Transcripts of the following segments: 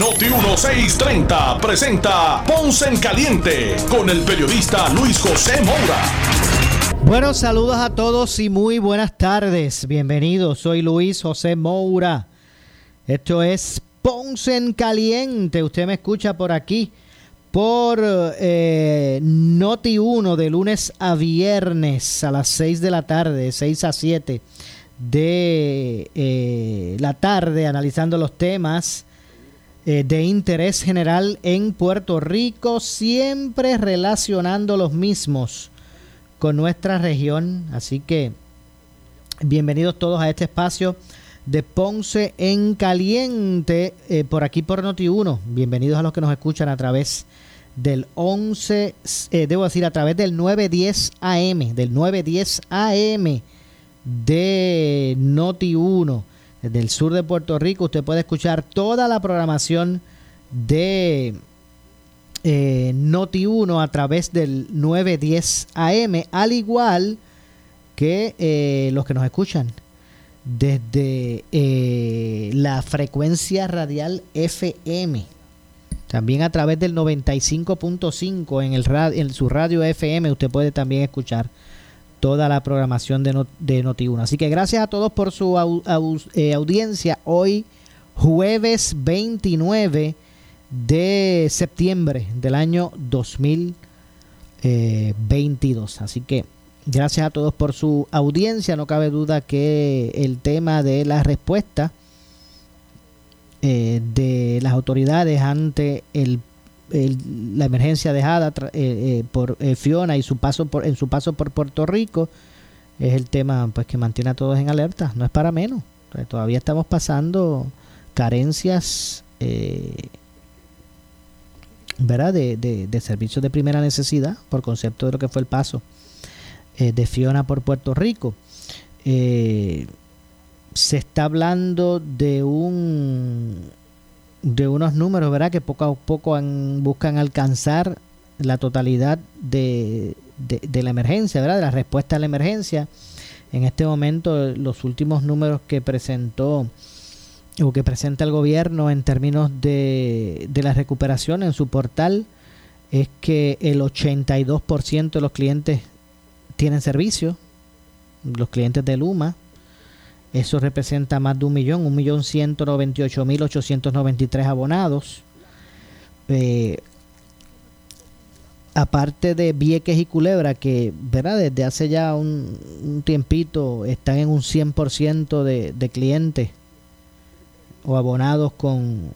Noti 1630 presenta Ponce en Caliente con el periodista Luis José Moura. Buenos saludos a todos y muy buenas tardes. Bienvenidos, soy Luis José Moura. Esto es Ponce en Caliente. Usted me escucha por aquí por eh, Noti 1 de lunes a viernes a las 6 de la tarde, 6 a 7 de eh, la tarde, analizando los temas eh, de interés general en Puerto Rico, siempre relacionando los mismos con nuestra región. Así que bienvenidos todos a este espacio de Ponce en Caliente, por aquí por Noti 1. Bienvenidos a los que nos escuchan a través del 11, eh, debo decir, a través del 910 AM, del 910 AM de Noti 1, desde el sur de Puerto Rico. Usted puede escuchar toda la programación de eh, Noti 1 a través del 910 AM, al igual que eh, los que nos escuchan desde la frecuencia radial FM también a través del 95.5 en, en su radio FM usted puede también escuchar toda la programación de, de Noti1. Así que gracias a todos por su eh, audiencia. Hoy jueves 29 de septiembre del año 2022. Así que gracias a todos por su audiencia. No cabe duda que el tema de la respuesta eh, de las autoridades ante el, la emergencia dejada eh, eh, por Fiona y su paso por, en su paso por Puerto Rico es el tema pues que mantiene a todos en alerta. No es para menos. Todavía estamos pasando carencias ¿verdad? De, servicios de primera necesidad por concepto de lo que fue el paso de Fiona por Puerto Rico. Eh, se está hablando de un de unos números, ¿verdad? Que poco a poco buscan alcanzar la totalidad de, de, la emergencia, ¿verdad? De la respuesta a la emergencia. En este momento, los últimos números que presentó o que presenta el gobierno en términos de, de la recuperación en su portal es que el 82% de los clientes tienen servicio, los clientes de Luma, eso representa más de un millón, un millón ciento noventa y ocho mil ochocientos noventa y tres abonados. Eh, aparte de Vieques y Culebra, que ¿verdad? desde hace ya un, tiempito están en un 100% de, de clientes o abonados con,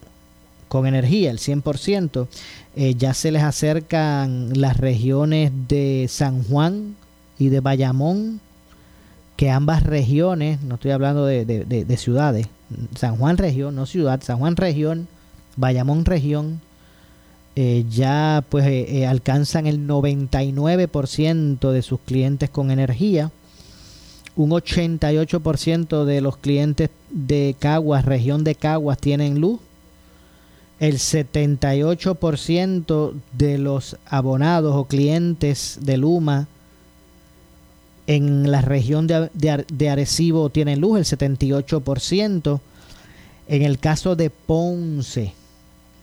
con energía, el 100%, eh, ya se les acercan las regiones de San Juan y de Bayamón que ambas regiones, no estoy hablando de, ciudades, San Juan región, no ciudad, San Juan región, Bayamón región, eh, ya pues eh, eh, alcanzan el 99% de sus clientes con energía, un 88% de los clientes de Caguas, región de Caguas, tienen luz, el 78% de los abonados o clientes de Luma en la región de, de, Arecibo tienen luz, el 78%. En el caso de Ponce,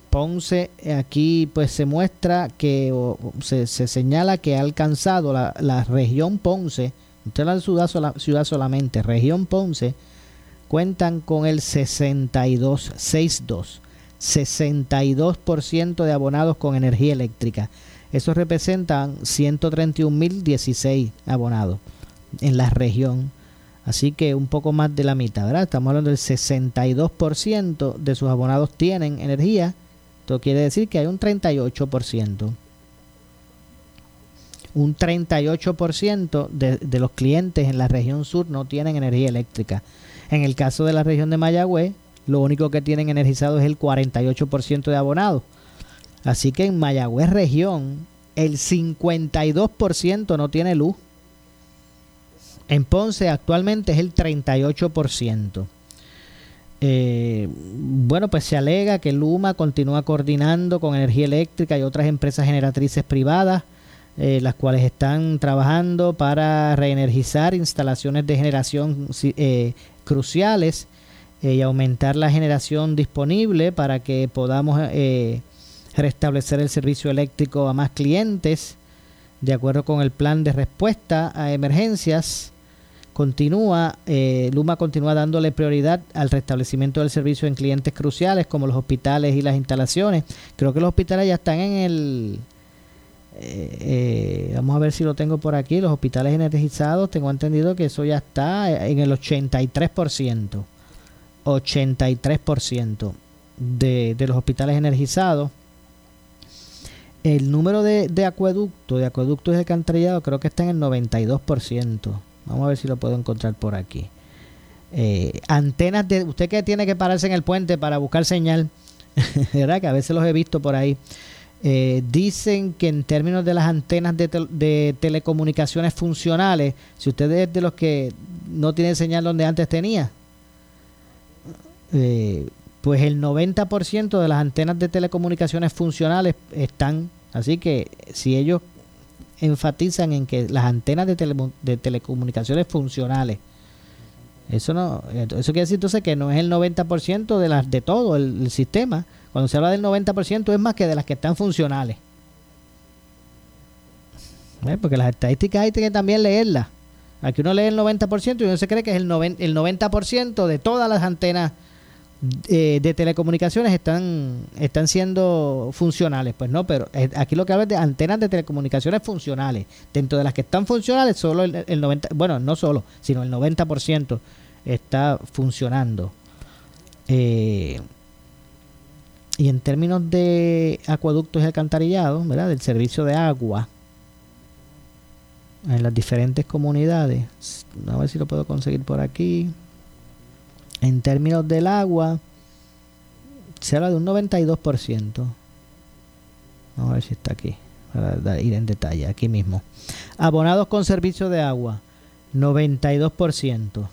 Ponce aquí pues se muestra que se, señala que ha alcanzado la, la región Ponce, usted la ciudad, ciudad solamente, región Ponce, cuentan con el 62, 62, 62% de abonados con energía eléctrica. Eso representan 131.016 abonados en la región. Así que un poco más de la mitad, ¿verdad? Estamos hablando del 62% de sus abonados tienen energía. Esto quiere decir que hay un 38%. Un 38% de, de los clientes en la región sur no tienen energía eléctrica. En el caso de la región de Mayagüez, lo único que tienen energizado es el 48% de abonados. Así que en Mayagüez región el 52% no tiene luz. En Ponce actualmente es el 38%. Eh, bueno, pues se alega que Luma continúa coordinando con energía eléctrica y otras empresas generatrices privadas, eh, las cuales están trabajando para reenergizar instalaciones de generación eh, cruciales y aumentar la generación disponible para que podamos restablecer el servicio eléctrico a más clientes de acuerdo con el plan de respuesta a emergencias continúa, eh, Luma continúa dándole prioridad al restablecimiento del servicio en clientes cruciales como los hospitales y las instalaciones. Creo que los hospitales ya están en el... Eh, eh, vamos a ver si lo tengo por aquí. Los hospitales energizados, tengo entendido que eso ya está en el 83%. 83% de, de los hospitales energizados. El número de, de acueductos, de acueductos de alcantarillado, creo que está en el 92%. Vamos a ver si lo puedo encontrar por aquí. Eh, antenas de. Usted que tiene que pararse en el puente para buscar señal, ¿verdad? Que a veces los he visto por ahí. Eh, dicen que en términos de las antenas de, telecomunicaciones funcionales, si usted es de los que no tiene señal donde antes tenía, eh, pues el 90% de las antenas de telecomunicaciones funcionales están. Así que si ellos enfatizan en que las antenas de, telecomunicaciones funcionales, eso no, eso quiere decir entonces que no es el 90% de las de todo el, sistema. Cuando se habla del 90% es más que de las que están funcionales. Porque las estadísticas hay que también leerlas. Aquí uno lee el 90% y uno se cree que es el, el 90% de todas las antenas eh, de telecomunicaciones están, están siendo funcionales. Pues no, pero eh, aquí lo que habla es de antenas de telecomunicaciones funcionales. Dentro de las que están funcionales, solo el, 90, bueno, no solo, sino el 90% está funcionando. Eh, y en términos de acueductos y alcantarillados, ¿verdad? Del servicio de agua en las diferentes comunidades. A ver si lo puedo conseguir por aquí. En términos del agua, se habla de un 92%. Vamos a ver si está aquí, para ir en detalle, aquí mismo. Abonados con servicio de agua, 92%.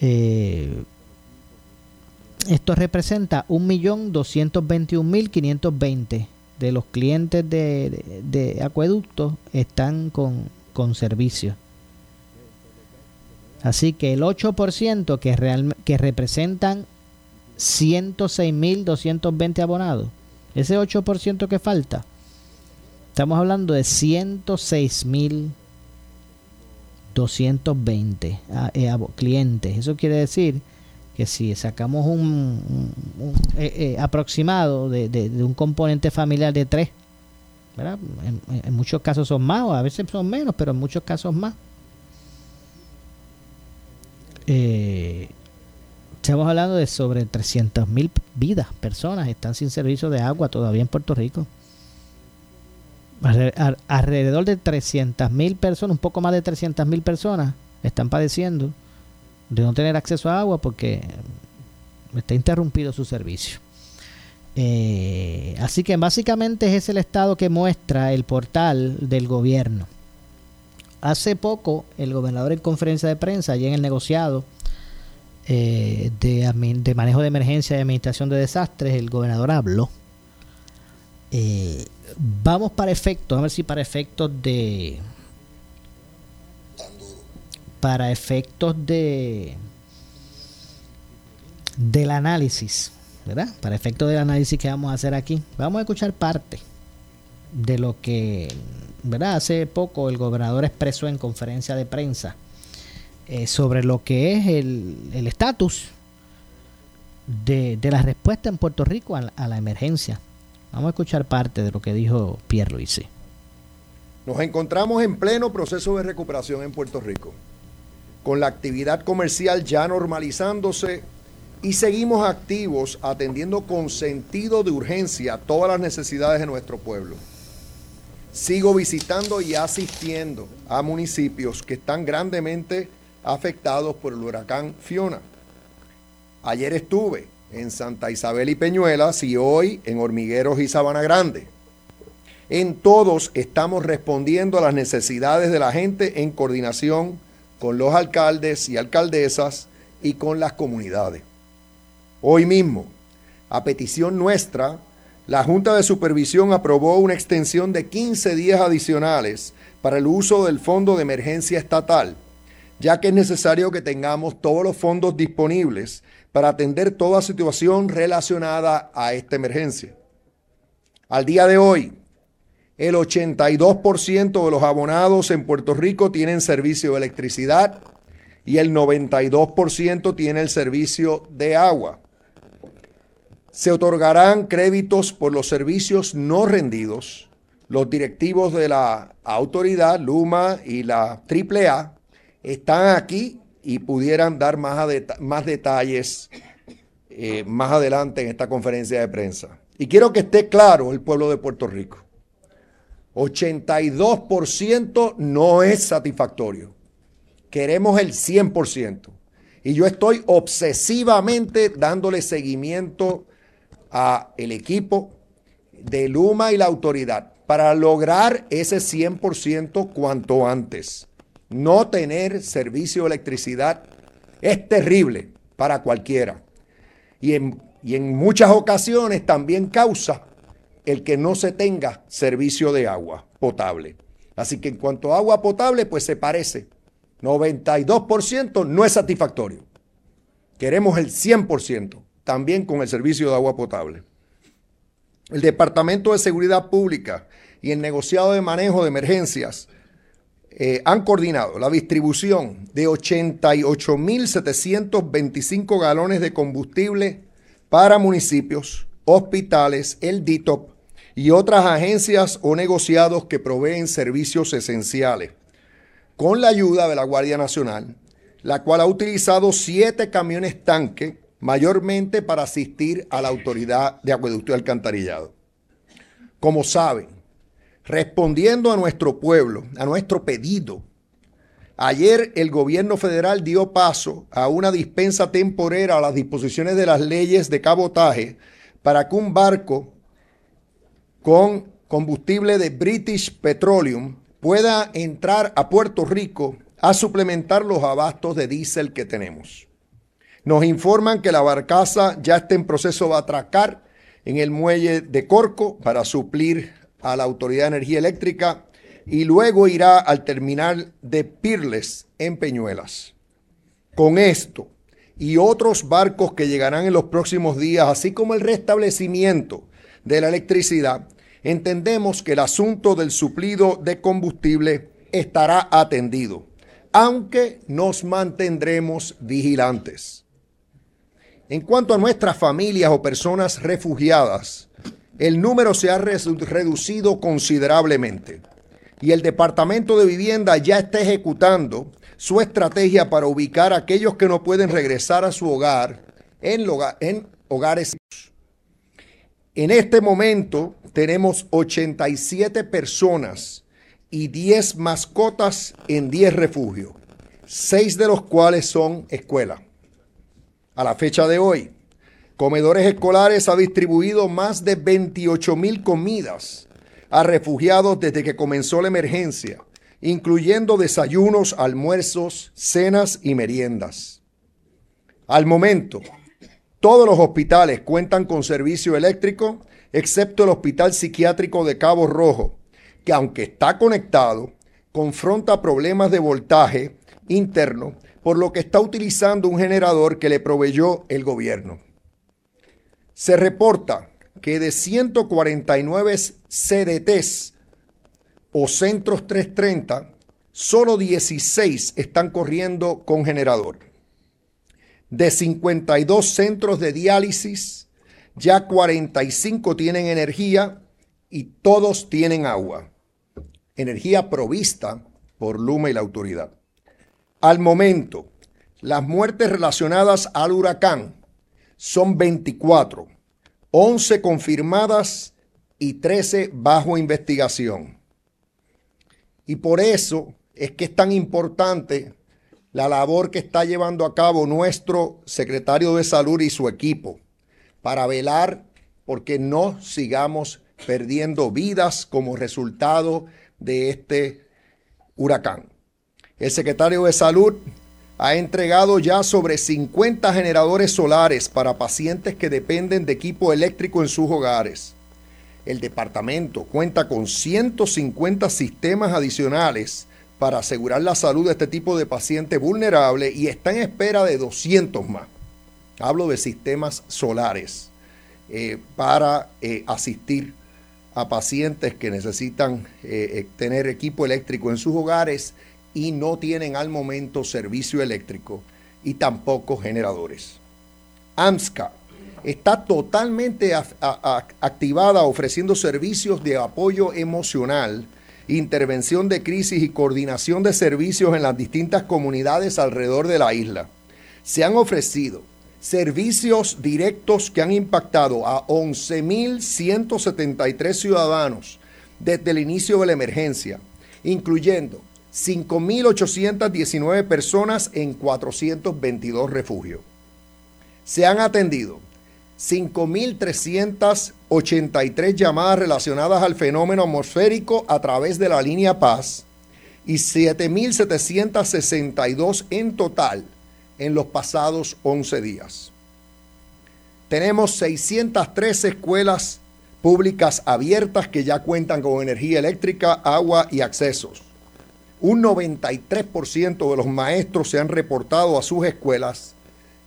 Eh, esto representa 1.221.520 de los clientes de, de, acueductos están con, con servicio. Así que el 8% que, real, que representan 106.220 abonados, ese 8% que falta, estamos hablando de 106.220 ah, eh, clientes. Eso quiere decir que si sacamos un, eh, eh, aproximado de, un componente familiar de 3, En, en muchos casos son más, o a veces son menos, pero en muchos casos más eh, estamos hablando de sobre 300 mil vidas, personas están sin servicio de agua todavía en Puerto Rico. Alrededor de 300 mil personas, un poco más de 300 mil personas están padeciendo de no tener acceso a agua porque está interrumpido su servicio. Eh, así que básicamente es el estado que muestra el portal del gobierno. Hace poco, el gobernador en conferencia de prensa, allí en el negociado eh, de, manejo de emergencia y administración de desastres, el gobernador habló. Eh, vamos para efectos, a ver si para efectos de. Para efectos de. Del análisis, ¿verdad? Para efectos del análisis que vamos a hacer aquí, vamos a escuchar parte de lo que Hace poco el gobernador expresó en conferencia de prensa eh, sobre lo que es el estatus de, de, la respuesta en Puerto Rico a la, emergencia. Vamos a escuchar parte de lo que dijo Pierre Luisi. Nos encontramos en pleno proceso de recuperación en Puerto Rico, con la actividad comercial ya normalizándose y seguimos activos atendiendo con sentido de urgencia todas las necesidades de nuestro pueblo sigo visitando y asistiendo a municipios que están grandemente afectados por el huracán Fiona. Ayer estuve en Santa Isabel y Peñuelas y hoy en Hormigueros y Sabana Grande. En todos estamos respondiendo a las necesidades de la gente en coordinación con los alcaldes y alcaldesas y con las comunidades. Hoy mismo, a petición nuestra, la Junta de Supervisión aprobó una extensión de 15 días adicionales para el uso del Fondo de Emergencia Estatal, ya que es necesario que tengamos todos los fondos disponibles para atender toda situación relacionada a esta emergencia. Al día de hoy, el 82% de los abonados en Puerto Rico tienen servicio de electricidad y el 92% tiene el servicio de agua. Se otorgarán créditos por los servicios no rendidos. Los directivos de la autoridad, Luma y la AAA, están aquí y pudieran dar más, más detalles eh, más adelante en esta conferencia de prensa. Y quiero que esté claro el pueblo de Puerto Rico. 82% no es satisfactorio. Queremos el 100%. Y yo estoy obsesivamente dándole seguimiento a el equipo de Luma y la autoridad para lograr ese 100% cuanto antes. No tener servicio de electricidad es terrible para cualquiera. Y en, y en muchas ocasiones también causa el que no se tenga servicio de agua potable. Así que en cuanto a agua potable, pues se parece. 92% no es satisfactorio. Queremos el 100% también con el servicio de agua potable. El Departamento de Seguridad Pública y el negociado de manejo de emergencias eh, han coordinado la distribución de 88.725 galones de combustible para municipios, hospitales, el DITOP y otras agencias o negociados que proveen servicios esenciales, con la ayuda de la Guardia Nacional, la cual ha utilizado siete camiones tanque mayormente para asistir a la autoridad de acueducto y alcantarillado. Como saben, respondiendo a nuestro pueblo, a nuestro pedido, ayer el gobierno federal dio paso a una dispensa temporera a las disposiciones de las leyes de cabotaje para que un barco con combustible de British Petroleum pueda entrar a Puerto Rico a suplementar los abastos de diésel que tenemos. Nos informan que la barcaza ya está en proceso de atracar en el muelle de Corco para suplir a la Autoridad de Energía Eléctrica y luego irá al terminal de Pirles en Peñuelas. Con esto y otros barcos que llegarán en los próximos días, así como el restablecimiento de la electricidad, entendemos que el asunto del suplido de combustible estará atendido, aunque nos mantendremos vigilantes. En cuanto a nuestras familias o personas refugiadas, el número se ha reducido considerablemente y el Departamento de Vivienda ya está ejecutando su estrategia para ubicar a aquellos que no pueden regresar a su hogar en, hogares. En este momento tenemos 87 personas y 10 mascotas en 10 refugios, 6 de los cuales son escuelas. A la fecha de hoy, Comedores Escolares ha distribuido más de 28 mil comidas a refugiados desde que comenzó la emergencia, incluyendo desayunos, almuerzos, cenas y meriendas. Al momento, todos los hospitales cuentan con servicio eléctrico, excepto el Hospital Psiquiátrico de Cabo Rojo, que aunque está conectado, confronta problemas de voltaje interno por lo que está utilizando un generador que le proveyó el gobierno. Se reporta que de 149 CDTs o centros 330, solo 16 están corriendo con generador. De 52 centros de diálisis, ya 45 tienen energía y todos tienen agua. Energía provista por Luma y la autoridad. Al momento, las muertes relacionadas al huracán son 24, 11 confirmadas y 13 bajo investigación. Y por eso es que es tan importante la labor que está llevando a cabo nuestro secretario de salud y su equipo para velar porque no sigamos perdiendo vidas como resultado de este huracán. El secretario de Salud ha entregado ya sobre 50 generadores solares para pacientes que dependen de equipo eléctrico en sus hogares. El departamento cuenta con 150 sistemas adicionales para asegurar la salud de este tipo de paciente vulnerable y está en espera de 200 más. Hablo de sistemas solares eh, para eh, asistir a pacientes que necesitan eh, tener equipo eléctrico en sus hogares y no tienen al momento servicio eléctrico y tampoco generadores. AMSCA está totalmente activada ofreciendo servicios de apoyo emocional, intervención de crisis y coordinación de servicios en las distintas comunidades alrededor de la isla. Se han ofrecido servicios directos que han impactado a 11.173 ciudadanos desde el inicio de la emergencia, incluyendo 5.819 personas en 422 refugios. Se han atendido 5.383 llamadas relacionadas al fenómeno atmosférico a través de la línea Paz y 7.762 en total en los pasados 11 días. Tenemos 603 escuelas públicas abiertas que ya cuentan con energía eléctrica, agua y accesos. Un 93% de los maestros se han reportado a sus escuelas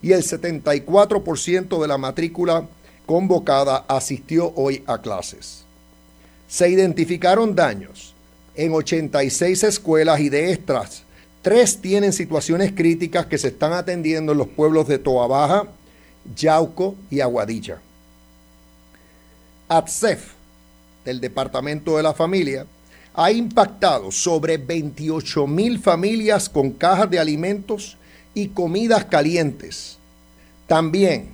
y el 74% de la matrícula convocada asistió hoy a clases. Se identificaron daños en 86 escuelas y de estas, tres tienen situaciones críticas que se están atendiendo en los pueblos de Toa Baja, Yauco y Aguadilla. ATSEF, del Departamento de la Familia, ha impactado sobre 28 mil familias con cajas de alimentos y comidas calientes. También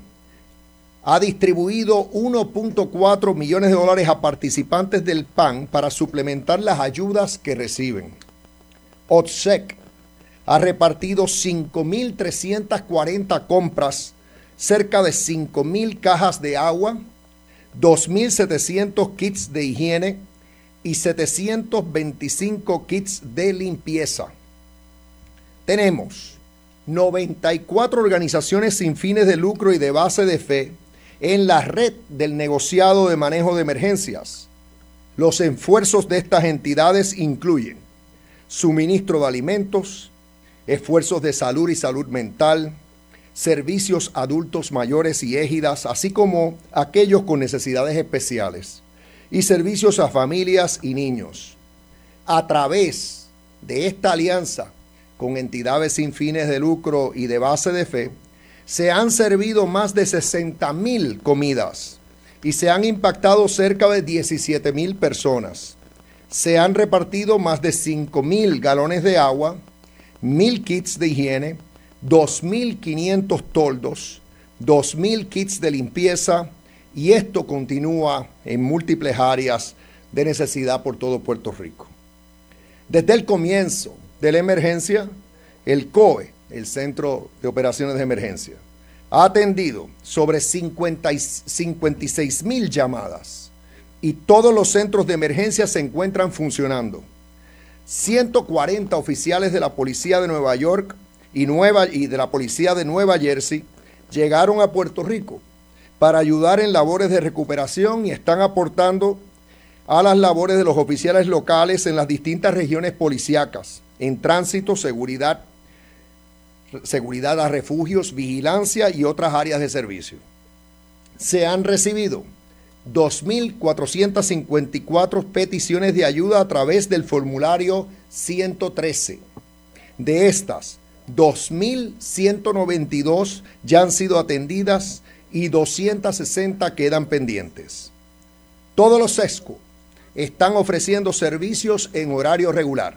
ha distribuido 1.4 millones de dólares a participantes del PAN para suplementar las ayudas que reciben. OTSEC ha repartido 5.340 compras, cerca de 5.000 cajas de agua, 2.700 kits de higiene, y 725 kits de limpieza. Tenemos 94 organizaciones sin fines de lucro y de base de fe en la red del negociado de manejo de emergencias. Los esfuerzos de estas entidades incluyen suministro de alimentos, esfuerzos de salud y salud mental, servicios adultos mayores y égidas, así como aquellos con necesidades especiales y servicios a familias y niños. A través de esta alianza con entidades sin fines de lucro y de base de fe, se han servido más de 60 mil comidas y se han impactado cerca de 17 mil personas. Se han repartido más de 5 mil galones de agua, mil kits de higiene, 2.500 toldos, 2.000 kits de limpieza, y esto continúa en múltiples áreas de necesidad por todo Puerto Rico. Desde el comienzo de la emergencia, el COE, el Centro de Operaciones de Emergencia, ha atendido sobre 56 mil llamadas y todos los centros de emergencia se encuentran funcionando. 140 oficiales de la Policía de Nueva York y, Nueva, y de la Policía de Nueva Jersey llegaron a Puerto Rico para ayudar en labores de recuperación y están aportando a las labores de los oficiales locales en las distintas regiones policíacas, en tránsito, seguridad, seguridad a refugios, vigilancia y otras áreas de servicio. Se han recibido 2.454 peticiones de ayuda a través del formulario 113. De estas, 2.192 ya han sido atendidas y 260 quedan pendientes. Todos los SESCO están ofreciendo servicios en horario regular.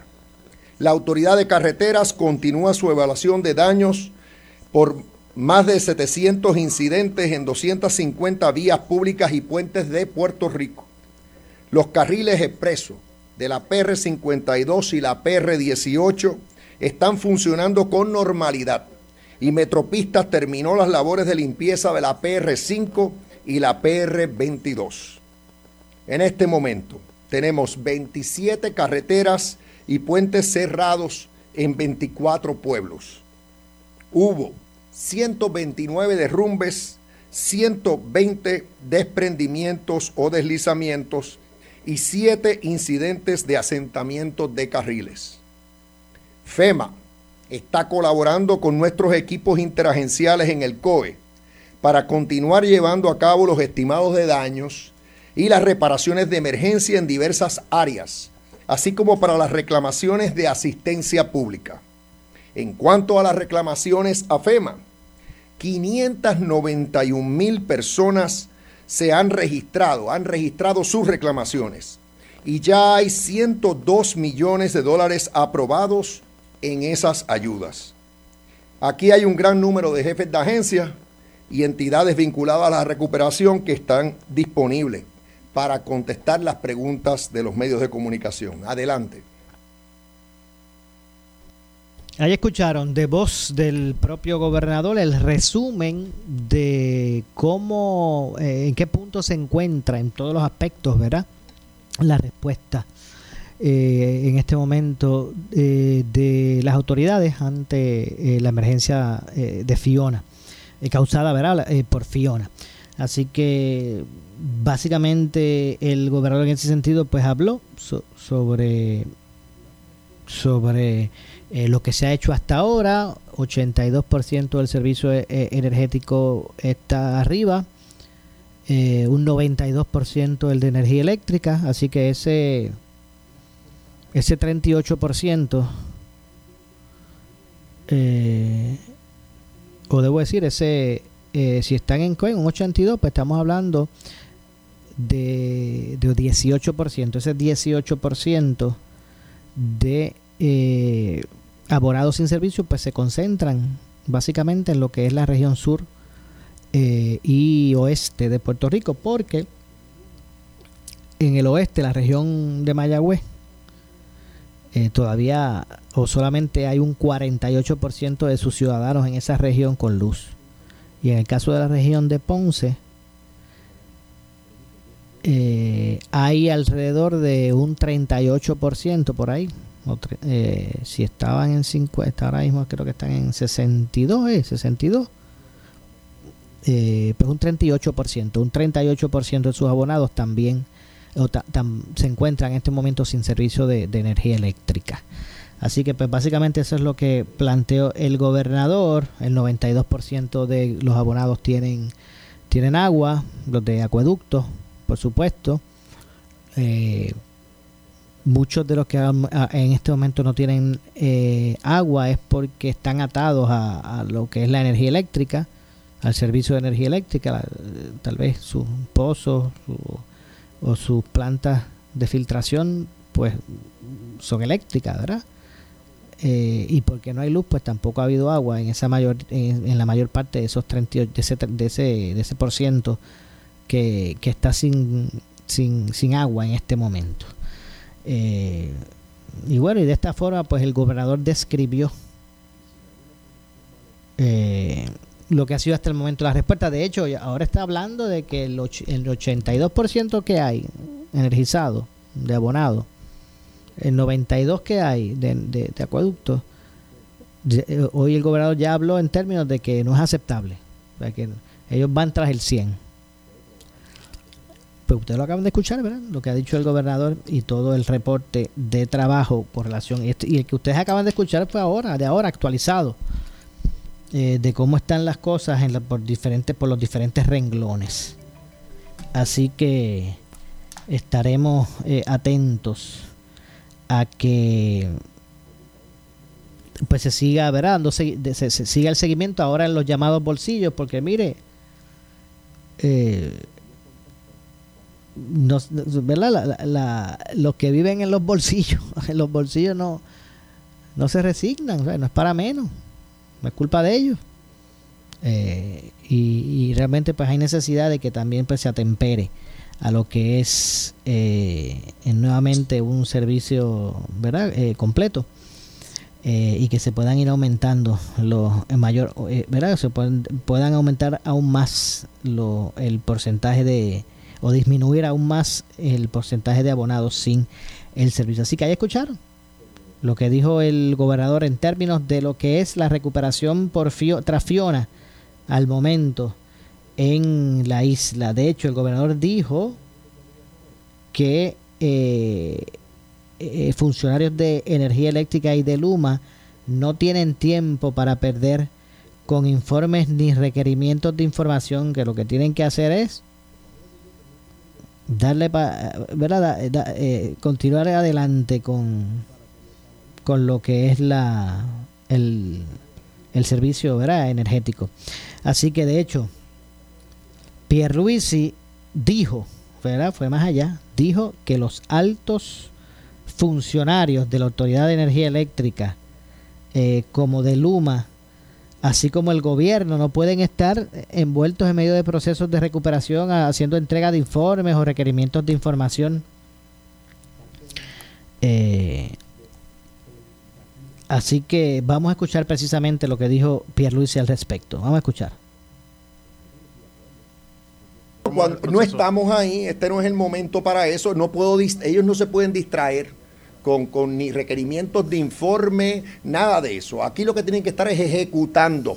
La Autoridad de Carreteras continúa su evaluación de daños por más de 700 incidentes en 250 vías públicas y puentes de Puerto Rico. Los carriles expresos de la PR52 y la PR18 están funcionando con normalidad y Metropistas terminó las labores de limpieza de la PR5 y la PR22. En este momento tenemos 27 carreteras y puentes cerrados en 24 pueblos. Hubo 129 derrumbes, 120 desprendimientos o deslizamientos y 7 incidentes de asentamiento de carriles. FEMA está colaborando con nuestros equipos interagenciales en el COE para continuar llevando a cabo los estimados de daños y las reparaciones de emergencia en diversas áreas, así como para las reclamaciones de asistencia pública. En cuanto a las reclamaciones a FEMA, 591 mil personas se han registrado, han registrado sus reclamaciones y ya hay 102 millones de dólares aprobados en esas ayudas. Aquí hay un gran número de jefes de agencia y entidades vinculadas a la recuperación que están disponibles para contestar las preguntas de los medios de comunicación. Adelante. Ahí escucharon de voz del propio gobernador el resumen de cómo, eh, en qué punto se encuentra en todos los aspectos, ¿verdad? La respuesta eh, en este momento eh, de las autoridades ante la emergencia de Fiona, causada, ¿verdad? por Fiona. Así que básicamente el gobernador en ese sentido pues habló sobre sobre eh, lo que se ha hecho hasta ahora 82% del servicio energético está arriba eh, un 92% el de energía eléctrica así que ese ese 38% eh, o debo decir ese si están en coin un 82 pues estamos hablando de, de 18%. Ese 18% de eh, abonados sin servicio pues se concentran básicamente en lo que es la región sur eh, y oeste de Puerto Rico, porque en el oeste, la región de Mayagüez, eh, todavía o solamente hay un 48% de sus ciudadanos en esa región con luz. Y en el caso de la región de Ponce, eh, hay alrededor de un 38% por ahí. Eh, si estaban en 50, ahora mismo creo que están en 62, ¿eh? 62. Eh, pues un 38%, un 38% de sus abonados también se encuentran en este momento sin servicio de, energía eléctrica. Así que pues básicamente eso es lo que planteó el gobernador. El 92% de los abonados tienen, tienen agua, los de acueductos por supuesto. Eh, muchos de los que en este momento no tienen eh, agua es porque están atados a, lo que es la energía eléctrica, al servicio de energía eléctrica, tal vez sus pozos o sus plantas de filtración, pues son eléctricas, ¿verdad? Eh, y porque no hay luz, pues tampoco ha habido agua en esa mayor, en, la mayor parte de esos 38, de ese, de ese, de ese por ciento que, está sin, sin, agua en este momento. Eh, y bueno, y de esta forma, pues el gobernador describió eh, lo que ha sido hasta el momento la respuesta. De hecho, ahora está hablando de que el, el 82% que hay energizado, de abonado, el 92% que hay de, de, acueductos, eh, hoy el gobernador ya habló en términos de que no es aceptable. que ellos van tras el 100 pues ustedes lo acaban de escuchar, ¿verdad? Lo que ha dicho el gobernador y todo el reporte de trabajo con relación. Y, este, y el que ustedes acaban de escuchar fue ahora, de ahora, actualizado, eh, de cómo están las cosas en por, diferentes, por los diferentes renglones. Así que estaremos eh, atentos a que pues se siga, ¿verdad? Se, se, siga el seguimiento ahora en los llamados bolsillos, porque mire, eh, ¿verdad? los que viven en los bolsillos, en los bolsillos no, no se resignan, no es para menos, no es culpa de ellos. Eh, y, realmente pues hay necesidad de que también pues se atempere a lo que es eh, nuevamente un servicio ¿verdad? Eh, completo y que se puedan ir aumentando los mayor verdad se puedan, puedan aumentar aún más lo, el porcentaje de o disminuir aún más el porcentaje de abonados sin el servicio. Así que ahí escucharon lo que dijo el gobernador en términos de lo que es la recuperación por tras Fiona al momento en la isla. De hecho, el gobernador dijo que eh, eh, funcionarios de energía eléctrica y de Luma no tienen tiempo para perder con informes ni requerimientos de información, que lo que tienen que hacer es darle ¿verdad? Eh, continuar adelante con, con lo que es la el, el servicio ¿verdad? energético. Así que de hecho, Pierluisi dijo, ¿verdad? fue más allá, dijo que los altos funcionarios de la Autoridad de Energía Eléctrica, eh, como de Luma, así como el gobierno, no pueden estar envueltos en medio de procesos de recuperación, haciendo entrega de informes o requerimientos de información. Eh, así que vamos a escuchar precisamente lo que dijo Pierre Luis al respecto. Vamos a escuchar. no estamos ahí, este no es el momento para eso, no puedo ellos no se pueden distraer con, con ni requerimientos de informe, nada de eso. Aquí lo que tienen que estar es ejecutando.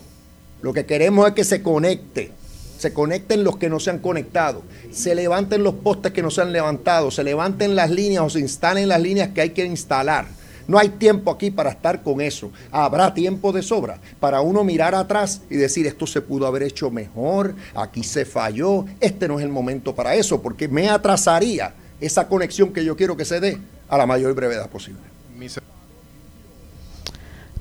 Lo que queremos es que se conecte. Se conecten los que no se han conectado. Se levanten los postes que no se han levantado. Se levanten las líneas o se instalen las líneas que hay que instalar. No hay tiempo aquí para estar con eso. Habrá tiempo de sobra para uno mirar atrás y decir esto se pudo haber hecho mejor, aquí se falló, este no es el momento para eso, porque me atrasaría esa conexión que yo quiero que se dé a la mayor brevedad posible.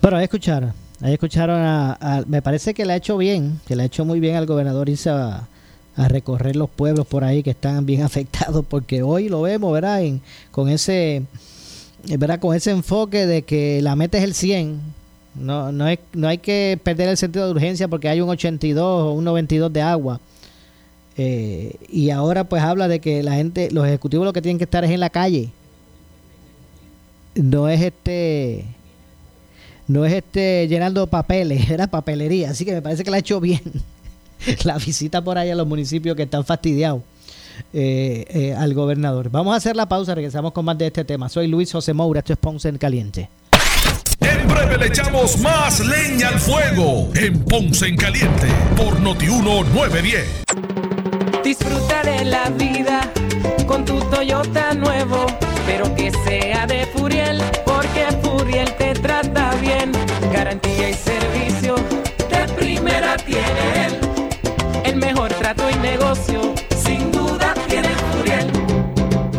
Pero ahí escucharon, ahí escucharon a, me parece que le ha hecho bien, que le ha hecho muy bien al gobernador irse a, recorrer los pueblos por ahí que están bien afectados, porque hoy lo vemos, ¿verdad? con ese, ¿verdad? Con ese enfoque de que la meta es el 100. No, no, hay, no hay que perder el sentido de urgencia porque hay un 82 o un 92 de agua. Eh, y ahora pues habla de que la gente, los ejecutivos lo que tienen que estar es en la calle no es este no es este llenando papeles, era papelería, así que me parece que la ha hecho bien la visita por ahí a los municipios que están fastidiados eh, eh, al gobernador. Vamos a hacer la pausa, regresamos con más de este tema. Soy Luis José Moura, esto es Ponce en Caliente. En breve le echamos más leña al fuego en Ponce en Caliente por Notiuno 910. Disfruta de la vida con tu Toyota nuevo pero que sea de Furiel, porque Furiel te trata bien. Garantía y servicio de primera tiene él. El mejor trato y negocio, sin duda.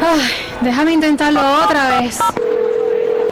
Ay, déjame intentarlo otra vez.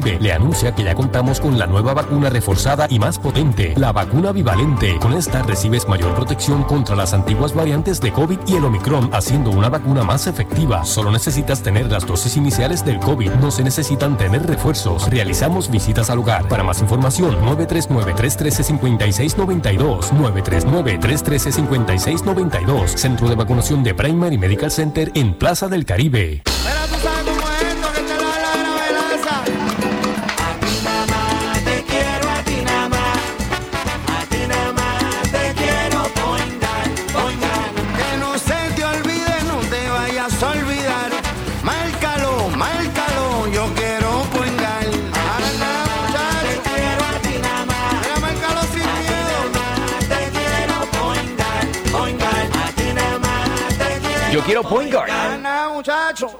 Le anuncia que ya contamos con la nueva vacuna reforzada y más potente, la vacuna bivalente. Con esta recibes mayor protección contra las antiguas variantes de COVID y el Omicron, haciendo una vacuna más efectiva. Solo necesitas tener las dosis iniciales del COVID. No se necesitan tener refuerzos. Realizamos visitas al hogar. Para más información, 939-313-5692. 939-313-5692. Centro de Vacunación de Primary Medical Center en Plaza del Caribe. Te quiero point guard. Gana, muchacho.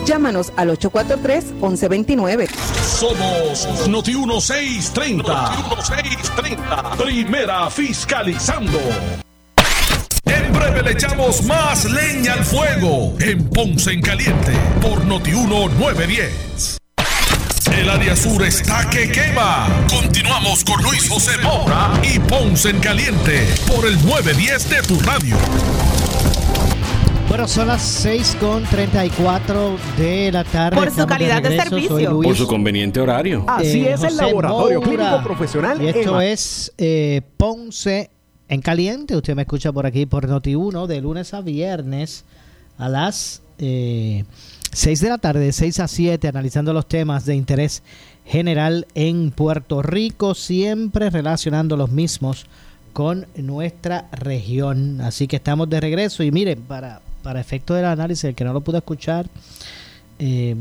Llámanos al 843-1129. Somos Noti 1630. Noti 1630. Primera fiscalizando. En breve le echamos más leña al fuego en Ponce en Caliente por Noti 1910. El área sur está que quema. Continuamos con Luis José Moura y Ponce en Caliente por el 910 de tu radio. Bueno, son las 6 con 34 de la tarde. Por su Estamos calidad de. Soy servicio. Por su conveniente horario. Así eh, es el laboratorio Moura. clínico profesional. Y esto EMA. es eh, Ponce en Caliente. Usted me escucha por aquí por Noti1 de lunes a viernes a las eh, 6 de la tarde, de 6 a 7, analizando los temas de interés general en Puerto Rico, siempre relacionando los mismos con nuestra región. Así que estamos de regreso y miren, para, para efecto del análisis, el que no lo pudo escuchar, eh,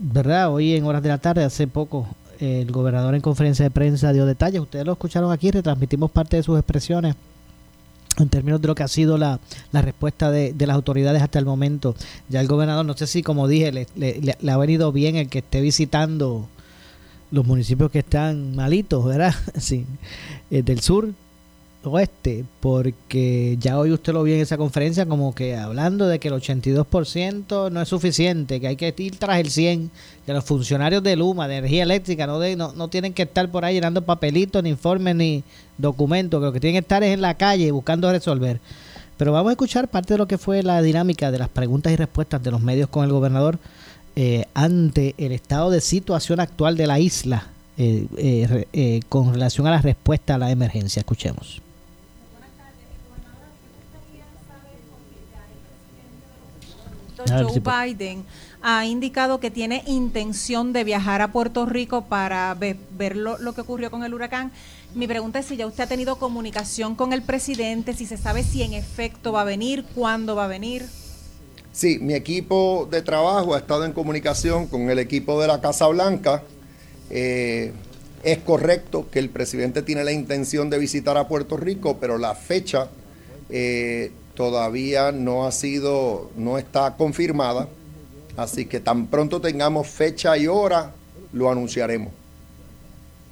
¿verdad? Hoy en horas de la tarde, hace poco, el gobernador en conferencia de prensa dio detalles. Ustedes lo escucharon aquí, retransmitimos parte de sus expresiones en términos de lo que ha sido la, respuesta de, las autoridades hasta el momento. Ya el gobernador, no sé si como dije, le ha venido bien el que esté visitando los municipios que están malitos, ¿verdad? Sí, eh, del sur oeste, porque ya hoy usted lo vio en esa conferencia como que hablando de que el 82% no es suficiente, que hay que ir tras el 100, que los funcionarios de Luma, de energía eléctrica, no, de, no, no tienen que estar por ahí llenando papelitos, ni informes, ni documentos, que lo que tienen que estar es en la calle buscando resolver. Pero vamos a escuchar parte de lo que fue la dinámica de las preguntas y respuestas de los medios con el gobernador eh, ante el estado de situación actual de la isla eh, eh, eh, con relación a la respuesta a la emergencia. Escuchemos. A ver Joe si- Biden ha indicado que tiene intención de viajar a Puerto Rico para ve- ver lo, lo que ocurrió con el huracán. Mi pregunta es si ya usted ha tenido comunicación con el presidente, si se sabe si en efecto va a venir, cuándo va a venir. Sí, mi equipo de trabajo ha estado en comunicación con el equipo de la Casa Blanca. Eh, es correcto que el presidente tiene la intención de visitar a Puerto Rico, pero la fecha eh, todavía no ha sido, no está confirmada. Así que tan pronto tengamos fecha y hora, lo anunciaremos.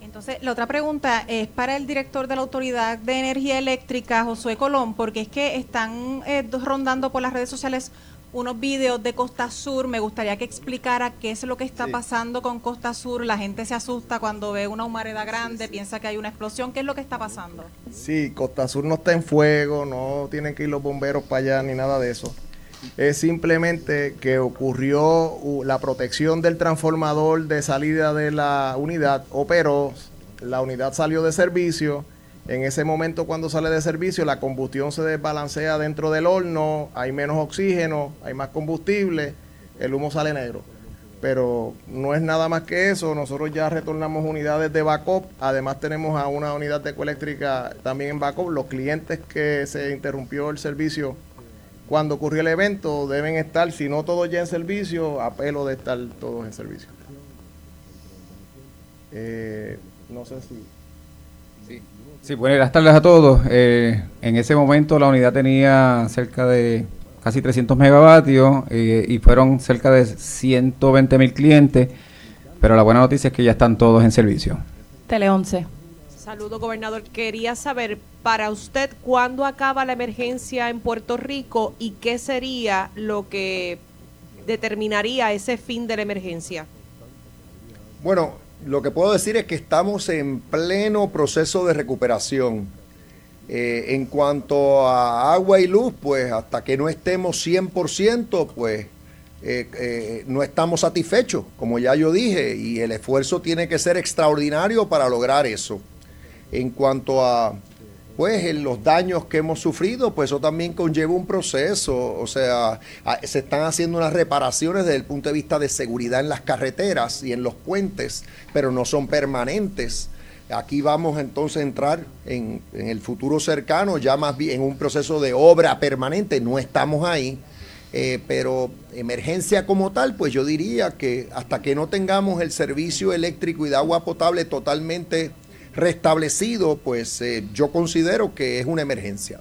Entonces, la otra pregunta es para el director de la Autoridad de Energía Eléctrica, Josué Colón, porque es que están eh, rondando por las redes sociales unos videos de Costa Sur. Me gustaría que explicara qué es lo que está pasando con Costa Sur. La gente se asusta cuando ve una humareda grande, piensa que hay una explosión. ¿Qué es lo que está pasando? Sí, Costa Sur no está en fuego, no tienen que ir los bomberos para allá ni nada de eso. Es simplemente que ocurrió la protección del transformador de salida de la unidad, operó, la unidad salió de servicio. En ese momento cuando sale de servicio la combustión se desbalancea dentro del horno, hay menos oxígeno, hay más combustible, el humo sale negro. Pero no es nada más que eso, nosotros ya retornamos unidades de backup, además tenemos a una unidad de ecoeléctrica también en backup, los clientes que se interrumpió el servicio cuando ocurrió el evento deben estar, si no todos ya en servicio, a pelo de estar todos en servicio. Eh, no sé si... Sí, buenas tardes a todos. Eh, en ese momento la unidad tenía cerca de casi 300 megavatios eh, y fueron cerca de 120 mil clientes, pero la buena noticia es que ya están todos en servicio. Tele 11. Saludo, gobernador. Quería saber para usted cuándo acaba la emergencia en Puerto Rico y qué sería lo que determinaría ese fin de la emergencia. Bueno, lo que puedo decir es que estamos en pleno proceso de recuperación. Eh, en cuanto a agua y luz, pues hasta que no estemos 100%, pues eh, eh, no estamos satisfechos, como ya yo dije, y el esfuerzo tiene que ser extraordinario para lograr eso. En cuanto a pues en los daños que hemos sufrido, pues eso también conlleva un proceso, o sea, se están haciendo unas reparaciones desde el punto de vista de seguridad en las carreteras y en los puentes, pero no son permanentes. Aquí vamos entonces a entrar en, el futuro cercano, ya más bien en un proceso de obra permanente, no estamos ahí, eh, pero emergencia como tal, pues yo diría que hasta que no tengamos el servicio eléctrico y de agua potable totalmente restablecido, pues eh, yo considero que es una emergencia.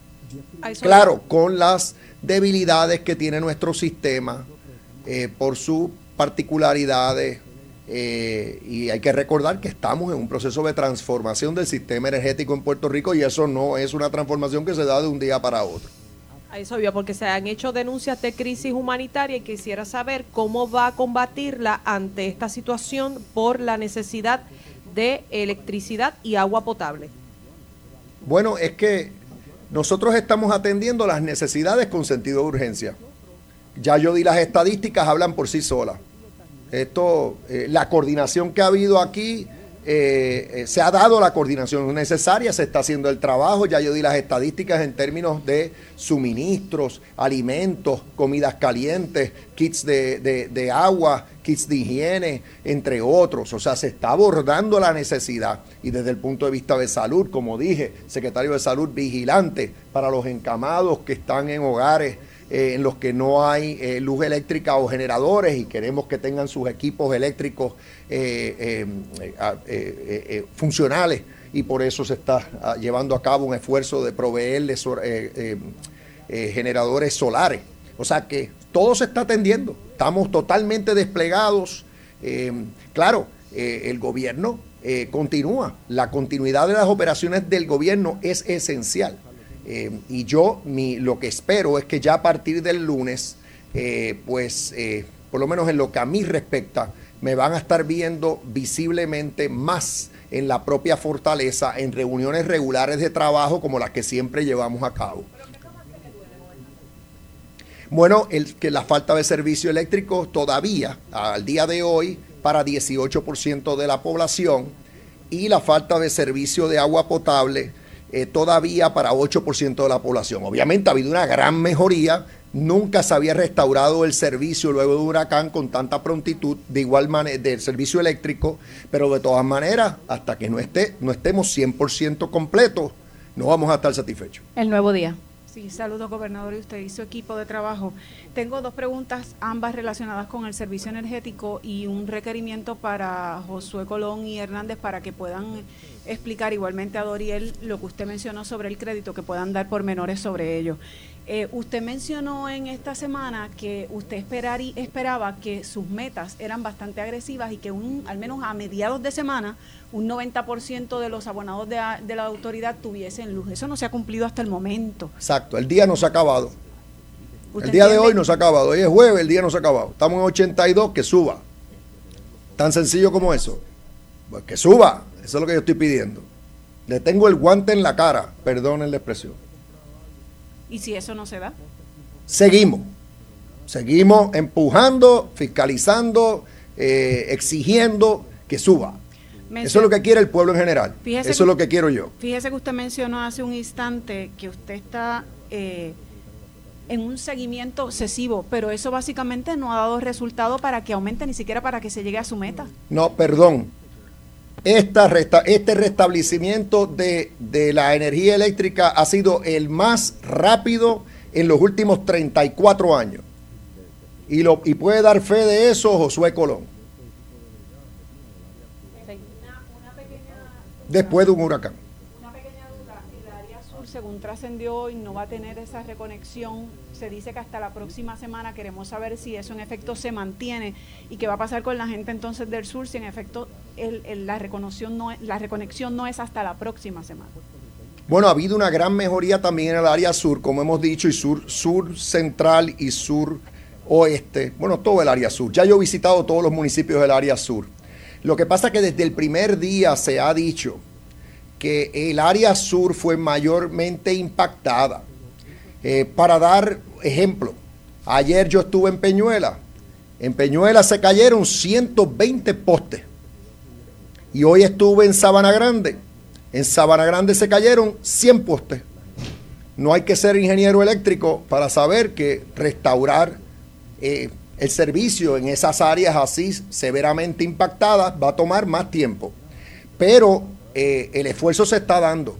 Claro, con las debilidades que tiene nuestro sistema eh, por sus particularidades. eh, y hay que recordar que estamos en un proceso de transformación del sistema energético en Puerto Rico y eso no es una transformación que se da de un día para otro. A eso obvio, porque se han hecho denuncias de crisis humanitaria y quisiera saber cómo va a combatirla ante esta situación por la necesidad de electricidad y agua potable. Bueno, es que nosotros estamos atendiendo las necesidades con sentido de urgencia. Ya yo di las estadísticas, hablan por sí solas. Esto, eh, la coordinación que ha habido aquí, eh, eh, se ha dado la coordinación necesaria, se está haciendo el trabajo, ya yo di las estadísticas en términos de suministros, alimentos, comidas calientes, kits de, de- de agua, kits de higiene, entre otros. O sea, se está abordando la necesidad y desde el punto de vista de salud, como dije, secretario de salud vigilante para los encamados que están en hogares eh, en los que no hay eh, luz eléctrica o generadores y queremos que tengan sus equipos eléctricos eh, funcionales y por eso se está ah, llevando a cabo un esfuerzo de proveerles generadores solares. O sea que todo se está atendiendo, estamos totalmente desplegados. Claro, el gobierno continúa, la continuidad de las operaciones del gobierno es esencial. Eh, y yo mi, lo que espero es que ya a partir del lunes, eh, pues eh, por lo menos en lo que a mí respecta, me van a estar viendo visiblemente más en la propia fortaleza, en reuniones regulares de trabajo como las que siempre llevamos a cabo. Bueno, el, que la falta de servicio eléctrico todavía, al día de hoy, para 18% de la población, y la falta de servicio de agua potable eh, todavía para 8% de la población. Obviamente ha habido una gran mejoría, nunca se había restaurado el servicio luego de un huracán con tanta prontitud, de igual manera del servicio eléctrico, pero de todas maneras, hasta que no, esté, no estemos 100% completos, no vamos a estar satisfechos. El nuevo día. Sí, saludos gobernador y usted y su equipo de trabajo. Tengo dos preguntas, ambas relacionadas con el servicio energético y un requerimiento para Josué Colón y Hernández para que puedan explicar igualmente a Doriel lo que usted mencionó sobre el crédito, que puedan dar pormenores sobre ello. Eh, usted mencionó en esta semana que usted esperar y esperaba que sus metas eran bastante agresivas y que un, al menos a mediados de semana un 90% de los abonados de, la autoridad tuviesen luz. Eso no se ha cumplido hasta el momento. Exacto, el día no se ha acabado. ¿Usted El día de hoy no se ha acabado. Hoy es jueves, el día no se ha acabado. Estamos en 82, que suba. Tan sencillo como eso. Pues que suba. Eso es lo que yo estoy pidiendo. Le tengo el guante en la cara. Perdonen la expresión. ¿Y si eso no se da? Seguimos. Seguimos empujando, fiscalizando, eh, exigiendo que suba. Eso es lo que quiere el pueblo en general. Fíjese Eso que- es lo que quiero yo. Fíjese que usted mencionó hace un instante que usted está eh, en un seguimiento obsesivo, pero eso básicamente no ha dado resultado para que aumente, ni siquiera para que se llegue a su meta. No, perdón. Esta resta- este restablecimiento de, de la energía eléctrica ha sido el más rápido en los últimos 34 años. Y, lo, y puede dar fe de eso Josué Colón. Después de un huracán. Según trascendió hoy, no va a tener esa reconexión. Se dice que hasta la próxima semana queremos saber si eso en efecto se mantiene y qué va a pasar con la gente entonces del sur si en efecto el- la, reconexión no, la reconexión no es hasta la próxima semana. Bueno, ha habido una gran mejoría también en el área sur, como hemos dicho, y sur, sur central y sur oeste. Bueno, todo el área sur. Ya yo he visitado todos los municipios del área sur. Lo que pasa es que desde el primer día se ha dicho que el área sur fue mayormente impactada. Eh, para dar ejemplo, ayer yo estuve en Peñuela. En Peñuela se cayeron 120 postes. Y hoy estuve en Sabana Grande. En Sabana Grande se cayeron 100 postes. No hay que ser ingeniero eléctrico para saber que restaurar eh, el servicio en esas áreas así severamente impactadas va a tomar más tiempo. Pero eh, el esfuerzo se está dando.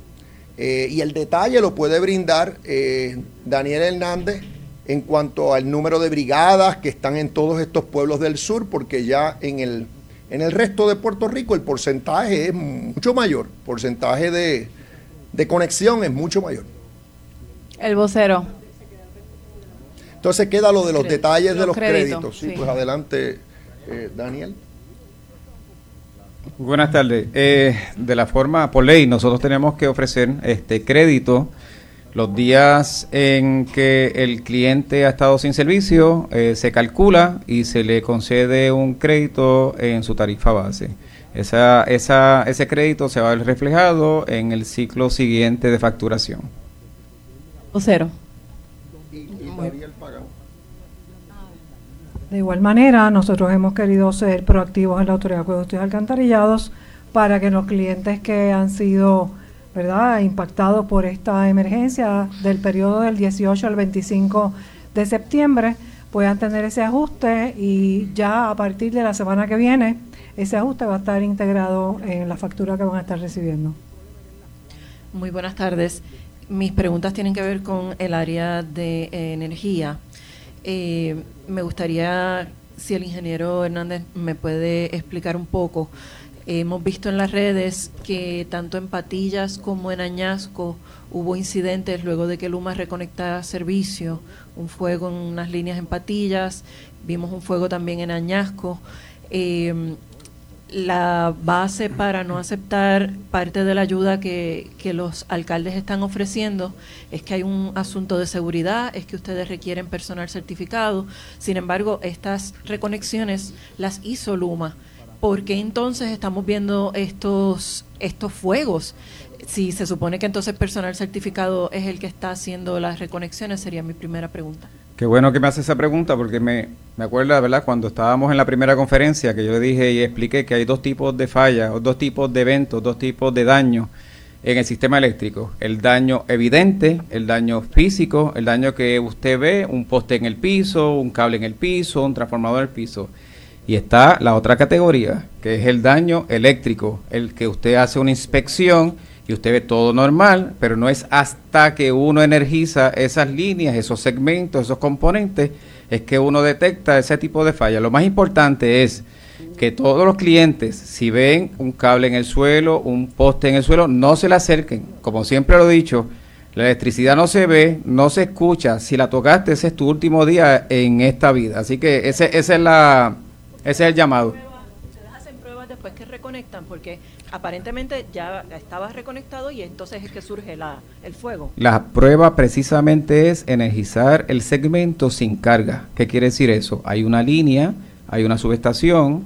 Eh, y el detalle lo puede brindar eh, Daniel Hernández en cuanto al número de brigadas que están en todos estos pueblos del sur, porque ya en el, en el resto de Puerto Rico el porcentaje es mucho mayor, porcentaje de, de conexión es mucho mayor. El vocero. Entonces queda lo de los detalles de los los créditos. créditos, Sí, sí. pues adelante, eh, Daniel. Buenas tardes. Eh, de la forma, por ley, nosotros tenemos que ofrecer este crédito los días en que el cliente ha estado sin servicio, eh, se calcula y se le concede un crédito en su tarifa base. Esa, esa, ese crédito se va a ver reflejado en el ciclo siguiente de facturación. Vocero. De igual manera, nosotros hemos querido ser proactivos en la Autoridad de Acueductos y Alcantarillados para que los clientes que han sido ¿verdad? impactados por esta emergencia del periodo del 18 al 25 de septiembre puedan tener ese ajuste y ya a partir de la semana que viene ese ajuste va a estar integrado en la factura que van a estar recibiendo. Muy buenas tardes. Mis preguntas tienen que ver con el área de eh, energía. Eh, me gustaría si el ingeniero Hernández me puede explicar un poco. Hemos visto en las redes que tanto en Patillas como en Añasco hubo incidentes luego de que Luma reconectara servicio, un fuego en unas líneas en Patillas, vimos un fuego también en Añasco. Eh, la base para no aceptar parte de la ayuda que, los alcaldes están ofreciendo es que hay un asunto de seguridad, es que ustedes requieren personal certificado. Sin embargo, estas reconexiones las hizo Luma. ¿Por qué entonces estamos viendo estos, estos fuegos? Si se supone que entonces personal certificado es el que está haciendo las reconexiones, sería mi primera pregunta. Qué bueno que me hace esa pregunta porque me, me acuerda, ¿verdad? Cuando estábamos en la primera conferencia que yo le dije y expliqué que hay dos tipos de fallas, o dos tipos de eventos, dos tipos de daños en el sistema eléctrico. El daño evidente, el daño físico, el daño que usted ve, un poste en el piso, un cable en el piso, un transformador en el piso. Y está la otra categoría, que es el daño eléctrico, el que usted hace una inspección y usted ve todo normal, pero no es hasta que uno energiza esas líneas, esos segmentos, esos componentes, es que uno detecta ese tipo de falla. Lo más importante es que todos los clientes, si ven un cable en el suelo, un poste en el suelo, no se le acerquen. Como siempre lo he dicho, la electricidad no se ve, no se escucha. Si la tocaste, ese es tu último día en esta vida. Así que ese, ese es la, ese es el llamado. Ustedes hacen pruebas después que reconectan, porque aparentemente ya estaba reconectado y entonces es que surge la, el fuego. La prueba precisamente es energizar el segmento sin carga. ¿Qué quiere decir eso? Hay una línea, hay una subestación,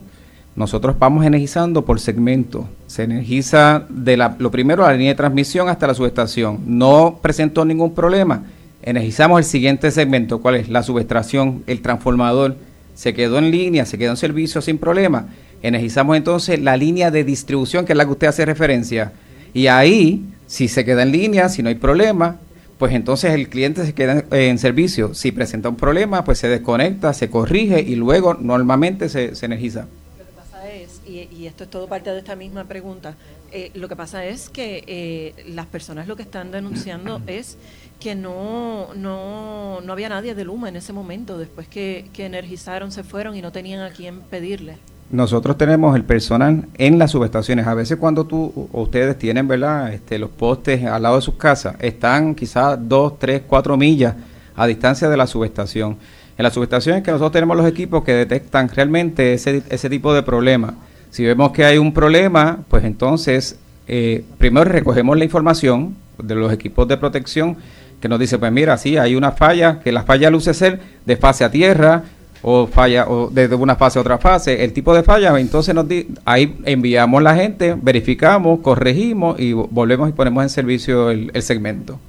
nosotros vamos energizando por segmento. Se energiza de la, lo primero la línea de transmisión hasta la subestación. No presentó ningún problema. Energizamos el siguiente segmento. ¿Cuál es? La subestación, el transformador. Se quedó en línea, se quedó en servicio sin problema. Energizamos entonces la línea de distribución, que es la que usted hace referencia. Y ahí, si se queda en línea, si no hay problema, pues entonces el cliente se queda en, en servicio. Si presenta un problema, pues se desconecta, se corrige y luego normalmente se, se energiza. Lo que pasa es, y, y esto es todo parte de esta misma pregunta, eh, lo que pasa es que eh, las personas lo que están denunciando es que no, no, no había nadie de Luma en ese momento, después que, que energizaron, se fueron y no tenían a quién pedirle. Nosotros tenemos el personal en las subestaciones. A veces cuando tú o ustedes tienen, ¿verdad? Este, los postes al lado de sus casas, están quizás dos, tres, cuatro millas a distancia de la subestación. En las subestaciones que nosotros tenemos los equipos que detectan realmente ese, ese tipo de problema. Si vemos que hay un problema, pues entonces eh, primero recogemos la información de los equipos de protección que nos dice, pues mira, sí, hay una falla, que la falla luce ser de fase a tierra, o falla o desde una fase a otra fase, el tipo de falla, entonces nos di, ahí enviamos la gente, verificamos, corregimos y volvemos y ponemos en servicio el, segmento.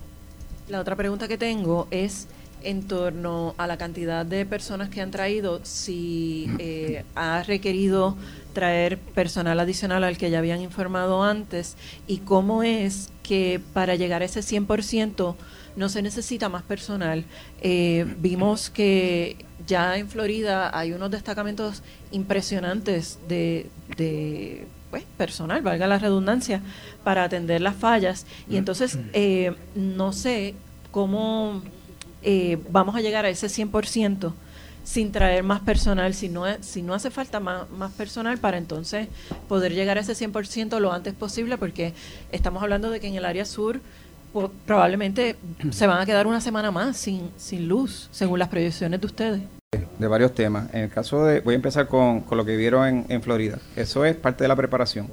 La otra pregunta que tengo es en torno a la cantidad de personas que han traído, si eh, ha requerido traer personal adicional al que ya habían informado antes y cómo es que para llegar a ese 100% no se necesita más personal. Eh, vimos que ya en Florida hay unos destacamentos impresionantes de, de pues, personal, valga la redundancia, para atender las fallas. Y entonces, eh, no sé cómo eh, vamos a llegar a ese 100% sin traer más personal, si no, si no hace falta más, más personal para entonces poder llegar a ese 100% lo antes posible, porque estamos hablando de que en el área sur po- probablemente se van a quedar una semana más sin, sin luz, según las proyecciones de ustedes. de varios temas. En el caso de, voy a empezar con, con lo que vieron en, en Florida. Eso es parte de la preparación.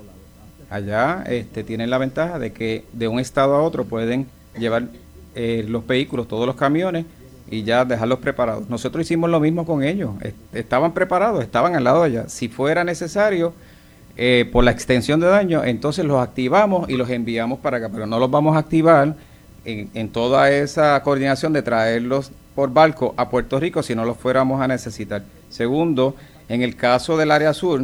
Allá este, tienen la ventaja de que de un estado a otro pueden llevar eh, los vehículos, todos los camiones, y ya dejarlos preparados. Nosotros hicimos lo mismo con ellos. Est- Estaban preparados, estaban al lado de allá. Si fuera necesario, eh, por la extensión de daño, entonces los activamos y los enviamos para acá, pero no los vamos a activar en, en toda esa coordinación de traerlos por barco a Puerto Rico si no los fuéramos a necesitar. Segundo, en el caso del área sur,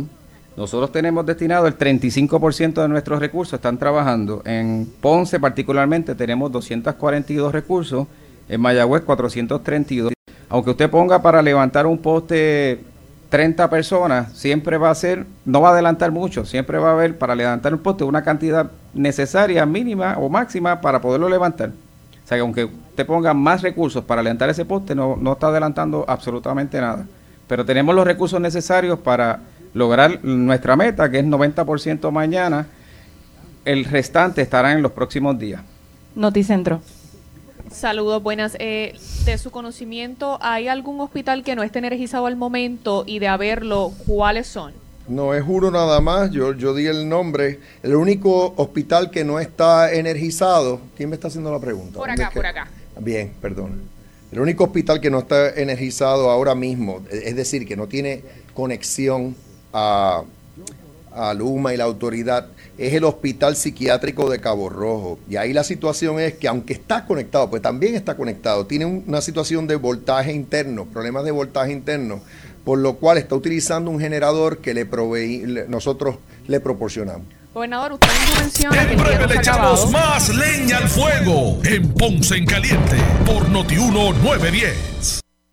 nosotros tenemos destinado el 35% de nuestros recursos, están trabajando. En Ponce particularmente tenemos 242 recursos, en Mayagüez 432. Aunque usted ponga para levantar un poste 30 personas, siempre va a ser, no va a adelantar mucho, siempre va a haber para levantar un poste una cantidad necesaria, mínima o máxima para poderlo levantar. O sea que aunque usted ponga más recursos para levantar ese poste, no, no está adelantando absolutamente nada. Pero tenemos los recursos necesarios para lograr nuestra meta, que es 90% mañana. El restante estará en los próximos días. Noticentro. Saludos, buenas. Eh, de su conocimiento, ¿hay algún hospital que no esté energizado al momento y de haberlo, cuáles son? No es uno nada más, yo, yo di el nombre. El único hospital que no está energizado, ¿quién me está haciendo la pregunta? Por ¿Dónde acá, que- por acá. Bien, perdón. El único hospital que no está energizado ahora mismo, e- es decir, que no tiene conexión a, a Luma y la autoridad, es el Hospital Psiquiátrico de Cabo Rojo. Y ahí la situación es que aunque está conectado, pues también está conectado, tiene un- una situación de voltaje interno, problemas de voltaje interno, por lo cual está utilizando un generador que le proveí, le- nosotros le proporcionamos. Gobernador, usted menciona que breve le ha echamos más leña al fuego en Ponce en Caliente por Notiuno 910.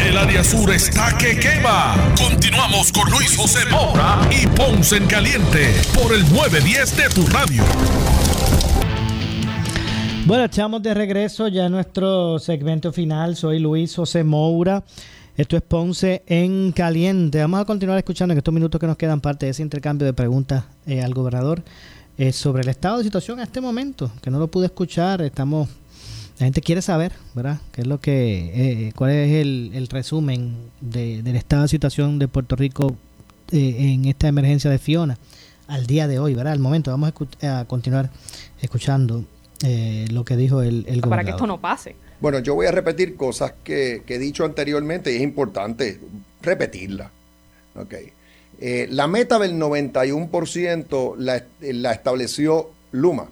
El área sur está que quema. Continuamos con Luis José Moura y Ponce en Caliente por el 910 de tu radio. Bueno, estamos de regreso ya en nuestro segmento final. Soy Luis José Moura. Esto es Ponce en Caliente. Vamos a continuar escuchando en estos minutos que nos quedan parte de ese intercambio de preguntas eh, al gobernador eh, sobre el estado de situación a este momento, que no lo pude escuchar. Estamos, la gente quiere saber, ¿verdad? ¿Qué es lo que, eh, cuál es el, el resumen de- del estado de situación de Puerto Rico eh, en esta emergencia de Fiona al día de hoy, ¿verdad? Al momento, vamos a, escu- a continuar escuchando eh, lo que dijo el, el Para que esto no pase. Bueno, yo voy a repetir cosas que, que he dicho anteriormente y es importante repetirlas. Ok. Eh, la meta del 91% la, la estableció Luma.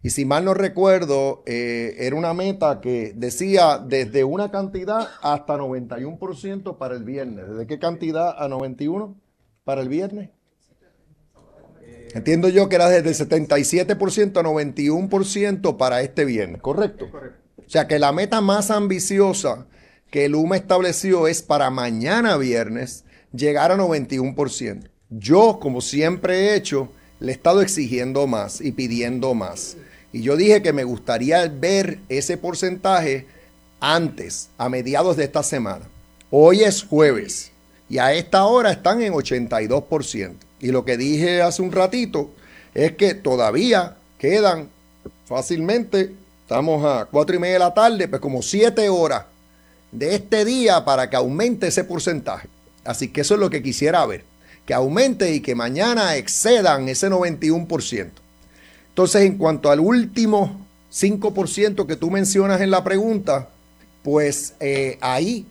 Y si mal no recuerdo, eh, era una meta que decía desde una cantidad hasta 91% para el viernes. ¿Desde qué cantidad a 91% para el viernes? Entiendo yo que era desde el 77% a 91% para este viernes, ¿correcto? O sea que la meta más ambiciosa que el UMA estableció es para mañana viernes llegar a 91%. Yo, como siempre he hecho, le he estado exigiendo más y pidiendo más. Y yo dije que me gustaría ver ese porcentaje antes, a mediados de esta semana. Hoy es jueves y a esta hora están en 82%. Y lo que dije hace un ratito es que todavía quedan fácilmente, estamos a cuatro y media de la tarde, pues como siete horas de este día para que aumente ese porcentaje. Así que eso es lo que quisiera ver, que aumente y que mañana excedan ese 91%. Entonces, en cuanto al último 5% que tú mencionas en la pregunta, pues eh, ahí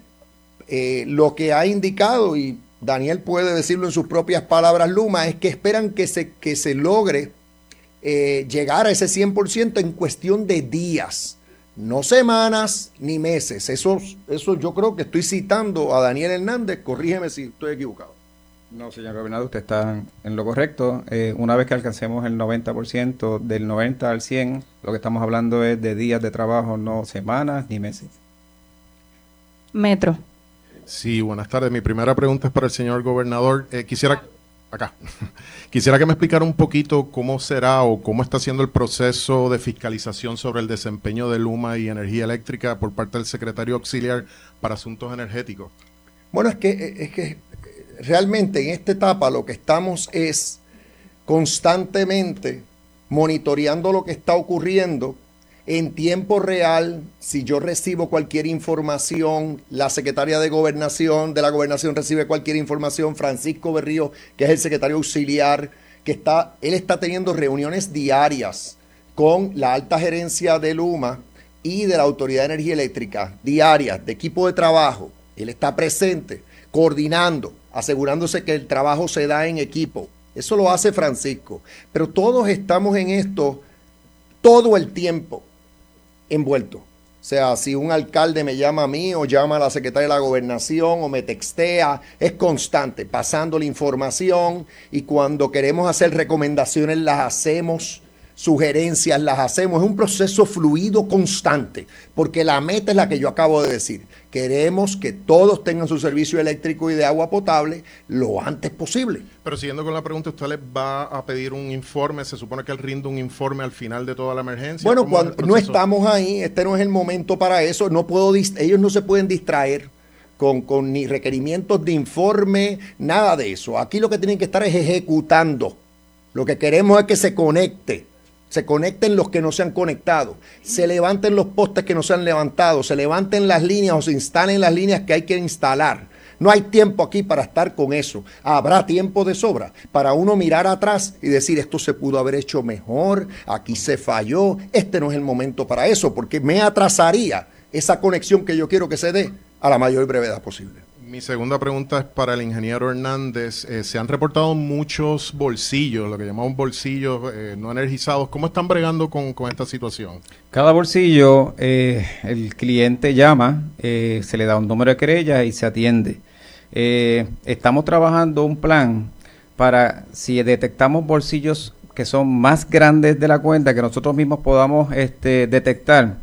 eh, lo que ha indicado, y Daniel puede decirlo en sus propias palabras, Luma, es que esperan que se, que se logre eh, llegar a ese 100% en cuestión de días, no semanas ni meses. Eso, eso yo creo que estoy citando a Daniel Hernández, corrígeme si estoy equivocado. No, señor gobernador, usted está en lo correcto. Eh, una vez que alcancemos el 90%, del 90 al 100, lo que estamos hablando es de días de trabajo, no semanas ni meses. Metro. Sí, buenas tardes. Mi primera pregunta es para el señor gobernador. Eh, quisiera, acá, quisiera que me explicara un poquito cómo será o cómo está siendo el proceso de fiscalización sobre el desempeño de Luma y energía eléctrica por parte del secretario auxiliar para asuntos energéticos. Bueno, es que, es que realmente en esta etapa lo que estamos es constantemente monitoreando lo que está ocurriendo en tiempo real. Si yo recibo cualquier información, la secretaria de gobernación de la gobernación recibe cualquier información, Francisco Berrío, que es el secretario auxiliar, que está, él está teniendo reuniones diarias con la alta gerencia de Luma y de la Autoridad de Energía Eléctrica, diarias, de equipo de trabajo. Él está presente, coordinando, asegurándose que el trabajo se da en equipo. Eso lo hace Francisco. Pero todos estamos en esto todo el tiempo envueltos. O sea, si un alcalde me llama a mí o llama a la secretaria de la gobernación o me textea, es constante, pasando la información y cuando queremos hacer recomendaciones las hacemos, sugerencias las hacemos. Es un proceso fluido constante, porque la meta es la que yo acabo de decir. Queremos que todos tengan su servicio eléctrico y de agua potable lo antes posible. Pero siguiendo con la pregunta, ¿usted les va a pedir un informe? ¿Se supone que él rinde un informe al final de toda la emergencia? Bueno, ¿Cómo es el cuando no estamos ahí, este no es el momento para eso. No puedo, ellos no se pueden distraer con, con ni requerimientos de informe, nada de eso. Aquí lo que tienen que estar es ejecutando. Lo que queremos es que se conecte. Se conecten los que no se han conectado. Se levanten los postes que no se han levantado. Se levanten las líneas o se instalen las líneas que hay que instalar. No hay tiempo aquí para estar con eso. Habrá tiempo de sobra para uno mirar atrás y decir esto se pudo haber hecho mejor, aquí se falló, este no es el momento para eso, porque me atrasaría esa conexión que yo quiero que se dé a la mayor brevedad posible. Mi segunda pregunta es para el ingeniero Hernández. Eh, se han reportado muchos bolsillos, lo que llamamos bolsillos eh, no energizados. ¿Cómo están bregando con, esta situación? Cada bolsillo, eh, el cliente llama, se le da un número de querella y se atiende. Estamos trabajando un plan para si detectamos bolsillos que son más grandes de la cuenta, que nosotros mismos podamos este, detectar,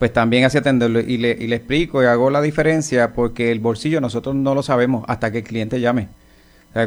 pues también así atenderlo. Y le, explico y hago la diferencia porque el bolsillo nosotros no lo sabemos hasta que el cliente llame.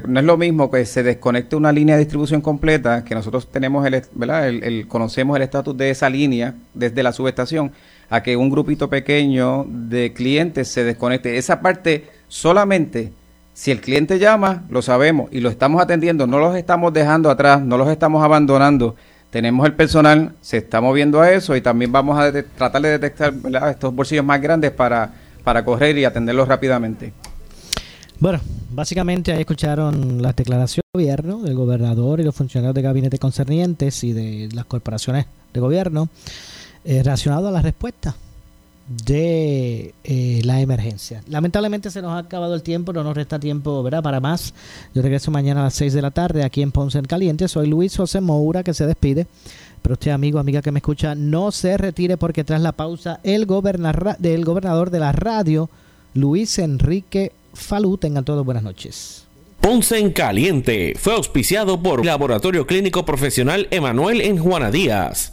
No es lo mismo que se desconecte una línea de distribución completa, que nosotros tenemos el, ¿verdad? el- conocemos el estatus de esa línea desde la subestación, a que un grupito pequeño de clientes se desconecte. Esa parte solamente, si el cliente llama, lo sabemos y lo estamos atendiendo, no los estamos dejando atrás, no los estamos abandonando. Tenemos el personal, se está moviendo a eso y también vamos a tratar de detectar estos bolsillos más grandes para, para correr y atenderlos rápidamente. Bueno, básicamente ahí escucharon las declaraciones del gobierno, del gobernador y los funcionarios de gabinete concernientes y de las corporaciones de gobierno eh, relacionado a la respuesta de eh, la emergencia. Lamentablemente se nos ha acabado el tiempo, no nos resta tiempo ¿verdad? para más. Yo regreso mañana a las 6 de la tarde aquí en Ponce en Caliente. Soy Luis José Moura que se despide. Pero usted, amigo, amiga que me escucha, no se retire porque tras la pausa, el gobernar gobernador de la radio, Luis Enrique Falú, tengan todos buenas noches. Ponce en Caliente fue auspiciado por Laboratorio Clínico Profesional Emanuel en Juana Díaz.